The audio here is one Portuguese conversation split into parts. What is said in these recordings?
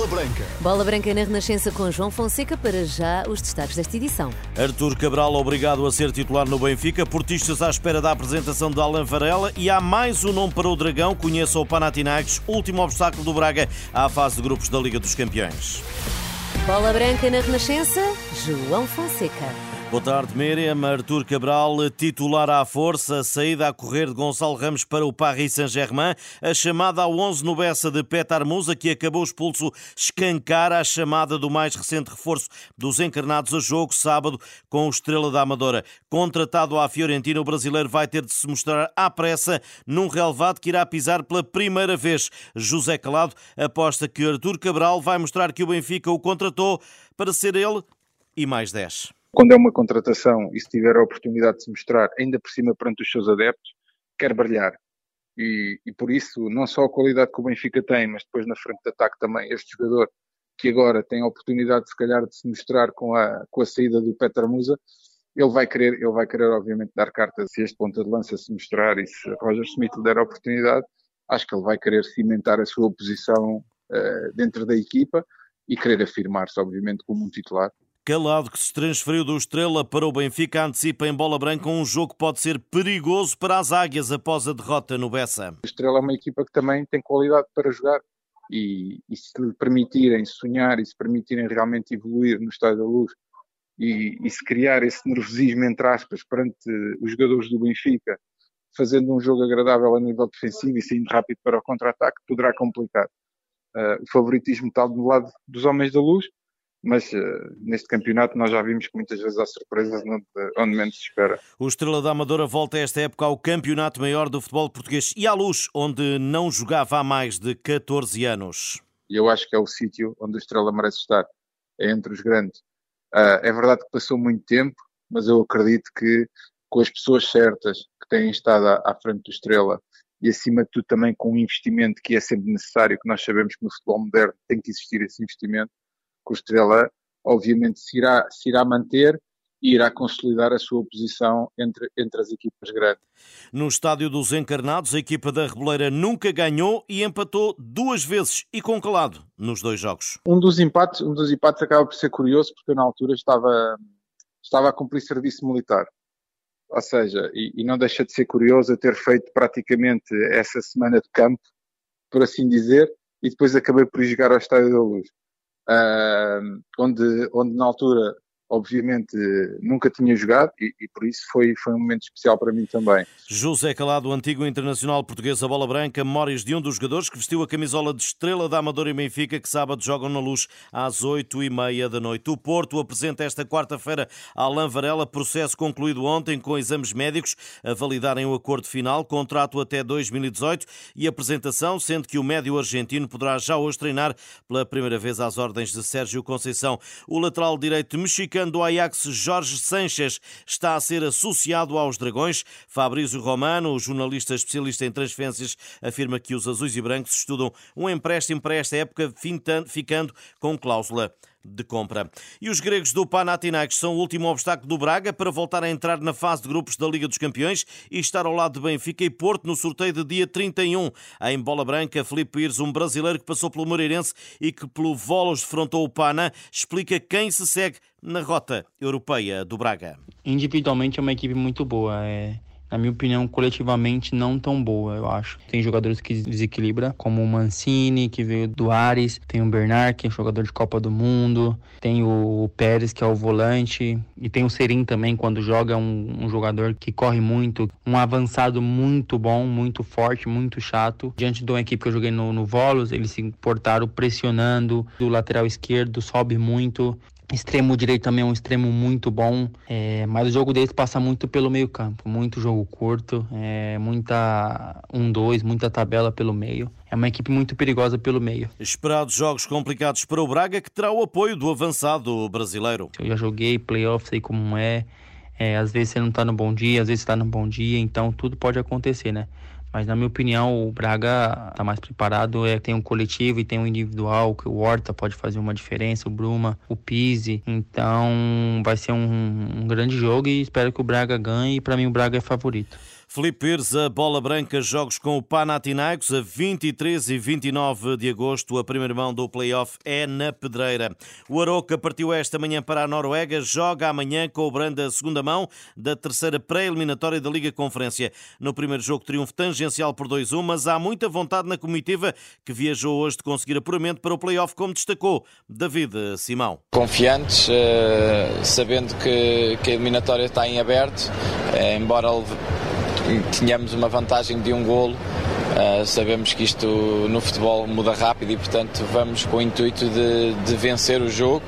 Bola Branca. Bola Branca na Renascença com João Fonseca para já os destaques desta edição. Artur Cabral obrigado a ser titular no Benfica, portistas à espera da apresentação de Alan Varela e há mais um nome para o Dragão, conheça o Panathinaikos, último obstáculo do Braga à fase de grupos da Liga dos Campeões. Bola Branca na Renascença, João Fonseca. Boa tarde, Miriam. Artur Cabral, titular à força, saída a correr de Gonçalo Ramos para o Paris Saint-Germain, a chamada ao 11 no Bessa de Petar Musa, que acabou expulso, escancar a chamada do mais recente reforço dos encarnados a jogo, sábado, com o Estrela da Amadora. Contratado à Fiorentina, o brasileiro vai ter de se mostrar à pressa num relevado que irá pisar pela primeira vez. José Calado aposta que Artur Cabral vai mostrar que o Benfica o contratou para ser ele e mais 10. Quando é uma contratação e se tiver a oportunidade de se mostrar, ainda por cima perante os seus adeptos, quer brilhar. E, e, por isso, não só a qualidade que o Benfica tem, mas depois na frente de ataque também, este jogador que agora tem a oportunidade, se calhar, de se mostrar com a, com a saída do Peter Musa, ele vai querer, ele vai querer, obviamente, dar cartas se este ponta de lança se mostrar e se Roger Smith lhe der a oportunidade, acho que ele vai querer cimentar a sua posição uh, dentro da equipa e querer afirmar-se, obviamente, como um titular. Calado, que se transferiu do Estrela para o Benfica, antecipa em bola branca um jogo que pode ser perigoso para as águias após a derrota no Bessa. O Estrela é uma equipa que também tem qualidade para jogar e, e se lhe permitirem sonhar e se permitirem realmente evoluir no Estádio da Luz e, e se criar esse nervosismo, entre aspas, perante os jogadores do Benfica, fazendo um jogo agradável a nível defensivo e saindo rápido para o contra-ataque, poderá complicar. Uh, o favoritismo está do lado dos homens da luz, mas uh, neste campeonato nós já vimos que muitas vezes há surpresas onde, onde, menos se espera. O Estrela da Amadora volta esta época ao campeonato maior do futebol português e à luz, onde não jogava há mais de 14 anos. Eu acho que é o sítio onde o Estrela merece estar, é entre os grandes. Uh, é verdade que passou muito tempo, mas eu acredito que com as pessoas certas que têm estado à, à frente do Estrela e acima de tudo também com um investimento que é sempre necessário, que nós sabemos que no futebol moderno tem que existir esse investimento, Estrela obviamente se irá, se irá manter e irá consolidar a sua posição entre, entre as equipas grandes. No estádio dos Encarnados, a equipa da Reboleira nunca ganhou e empatou duas vezes e com calado nos dois jogos. Um dos empates, um dos empates acaba por ser curioso porque eu na altura estava, estava a cumprir serviço militar. Ou seja, e, e não deixa de ser curioso ter feito praticamente essa semana de campo, por assim dizer, e depois acabei por ir jogar ao Estádio da Luz onde, onde na altura obviamente nunca tinha jogado e, e, por isso foi, foi um momento especial para mim também. José Calado, antigo internacional português a bola branca, memórias de um dos jogadores que vestiu a camisola de estrela da Amadora e Benfica que sábado jogam na luz às oito e meia da noite. O Porto apresenta esta quarta-feira a Alain Varela, processo concluído ontem com exames médicos a validarem o acordo final, contrato até 2018 e apresentação, sendo que o médio argentino poderá já hoje treinar pela primeira vez às ordens de Sérgio Conceição. O lateral direito mexicano do Ajax Jorge Sanches está a ser associado aos Dragões. Fabrício Romano, jornalista especialista em transferências, afirma que os azuis e brancos estudam um empréstimo para esta época, ficando com cláusula de compra. E os gregos do Panathinaikos são o último obstáculo do Braga para voltar a entrar na fase de grupos da Liga dos Campeões e estar ao lado de Benfica e Porto no sorteio de dia 31. Em bola branca, Felipe Pires, um brasileiro que passou pelo Moreirense e que pelo Volos defrontou o Pana, explica quem se segue na rota europeia do Braga. Individualmente é uma equipe muito boa. É na minha opinião, coletivamente não tão boa, eu acho. Tem jogadores que desequilibra, como o Mancini, que veio do Ares, tem o Bernard, que é jogador de Copa do Mundo, tem o Pérez, que é o volante, e tem o Serim também, quando joga, um, um jogador que corre muito, um avançado muito bom, muito forte, muito chato. Diante de uma equipe que eu joguei no, no Volos, eles se portaram pressionando, do lateral esquerdo sobe muito, Extremo direito também é um extremo muito bom, é, mas o jogo deles passa muito pelo meio campo, muito jogo curto, é, muita 1-2, um, muita tabela pelo meio. É uma equipe muito perigosa pelo meio. Esperados jogos complicados para o Braga, que terá o apoio do avançado brasileiro. Eu já joguei playoffs, sei como é. É, às vezes você não tá no bom dia, às vezes está no bom dia, então tudo pode acontecer, né? Mas na minha opinião, o Braga está mais preparado, é, tem um coletivo e tem um individual, que o Horta pode fazer uma diferença, o Bruma, o Pise. Então vai ser um, um grande jogo e espero que o Braga ganhe e para mim o Braga é favorito. Felipe Pires, a bola branca, jogos com o Panathinaikos a 23 e 29 de agosto. A primeira mão do play-off é na Pedreira. O Aroca partiu esta manhã para a Noruega, joga amanhã com o Branda a segunda mão da terceira pré-eliminatória da Liga Conferência. No primeiro jogo, triunfo tangencial por 2-1, mas há muita vontade na comitiva que viajou hoje de conseguir apuramento para o play-off, como destacou David Simão. Confiantes, eh, sabendo que, a eliminatória está em aberto, eh, embora tínhamos uma vantagem de um golo. Uh, sabemos que isto no futebol muda rápido e, portanto, vamos com o intuito de, de vencer o jogo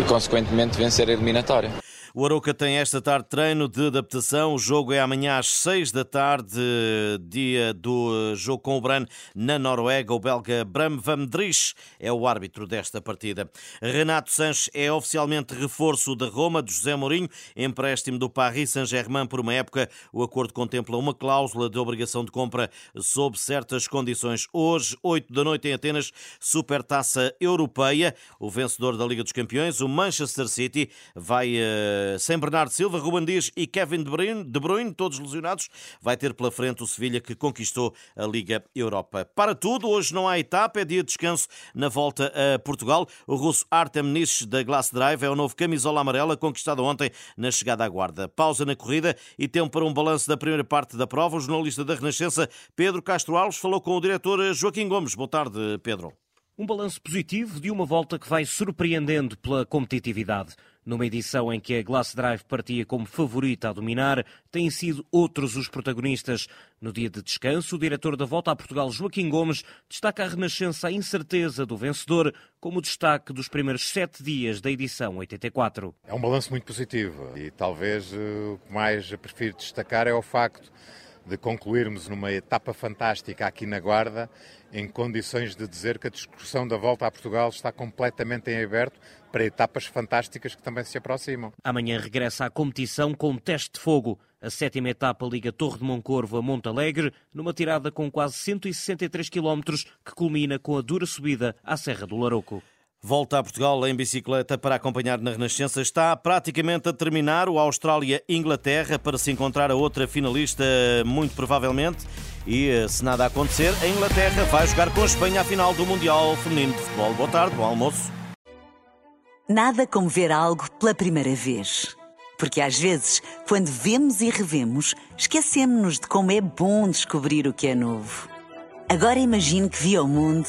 e, consequentemente, vencer a eliminatória. O Aroca tem esta tarde treino de adaptação. O jogo é amanhã às seis da tarde, dia do jogo com o Bran na Noruega. O belga Bram van Dries é o árbitro desta partida. Renato Sanches é oficialmente reforço da Roma, de José Mourinho, empréstimo do Paris Saint-Germain por uma época. O acordo contempla uma cláusula de obrigação de compra sob certas condições. Hoje, oito da noite em Atenas, Supertaça Europeia. O vencedor da Liga dos Campeões, o Manchester City, vai eh, sem Bernardo Silva, Ruben Dias e Kevin De Bruyne, todos lesionados, vai ter pela frente o Sevilha que conquistou a Liga Europa. Para tudo, hoje não há etapa, é dia de descanso na volta a Portugal. O russo Artem Nish da Glass Drive é o novo camisola amarela conquistado ontem na chegada à guarda. Pausa na corrida e tempo para um balanço da primeira parte da prova. O jornalista da Renascença, Pedro Castro Alves, falou com o diretor Joaquim Gomes. Boa tarde, Pedro. Um balanço positivo de uma volta que vai surpreendendo pela competitividade. Numa edição em que a Glass Drive partia como favorita a dominar, têm sido outros os protagonistas. No dia de descanso, o diretor da Volta a Portugal, Joaquim Gomes, destaca a renascença a incerteza do vencedor como destaque dos primeiros sete dias da edição 84. É um balanço muito positivo e talvez eh, o que mais prefiro destacar é o facto de concluirmos numa etapa fantástica aqui na Guarda, em condições de dizer que a discussão da volta a Portugal está completamente em aberto para etapas fantásticas que também se aproximam. Amanhã regressa à competição com um teste de fogo. A sétima etapa liga Torre de Moncorvo a Monte Alegre, numa tirada com quase 163 km, que culmina com a dura subida à Serra do Laroco. Volta a Portugal em bicicleta para acompanhar na Renascença. Está praticamente a terminar o Austrália-Inglaterra para se encontrar a outra finalista, muito provavelmente. E eh, se nada acontecer, a Inglaterra vai jogar com a Espanha a final do Mundial Feminino de Futebol. Boa tarde, bom almoço. Nada como ver algo pela primeira vez. Porque às vezes, quando vemos e revemos, esquecemos-nos de como é bom descobrir o que é novo. Agora imagine que viu o mundo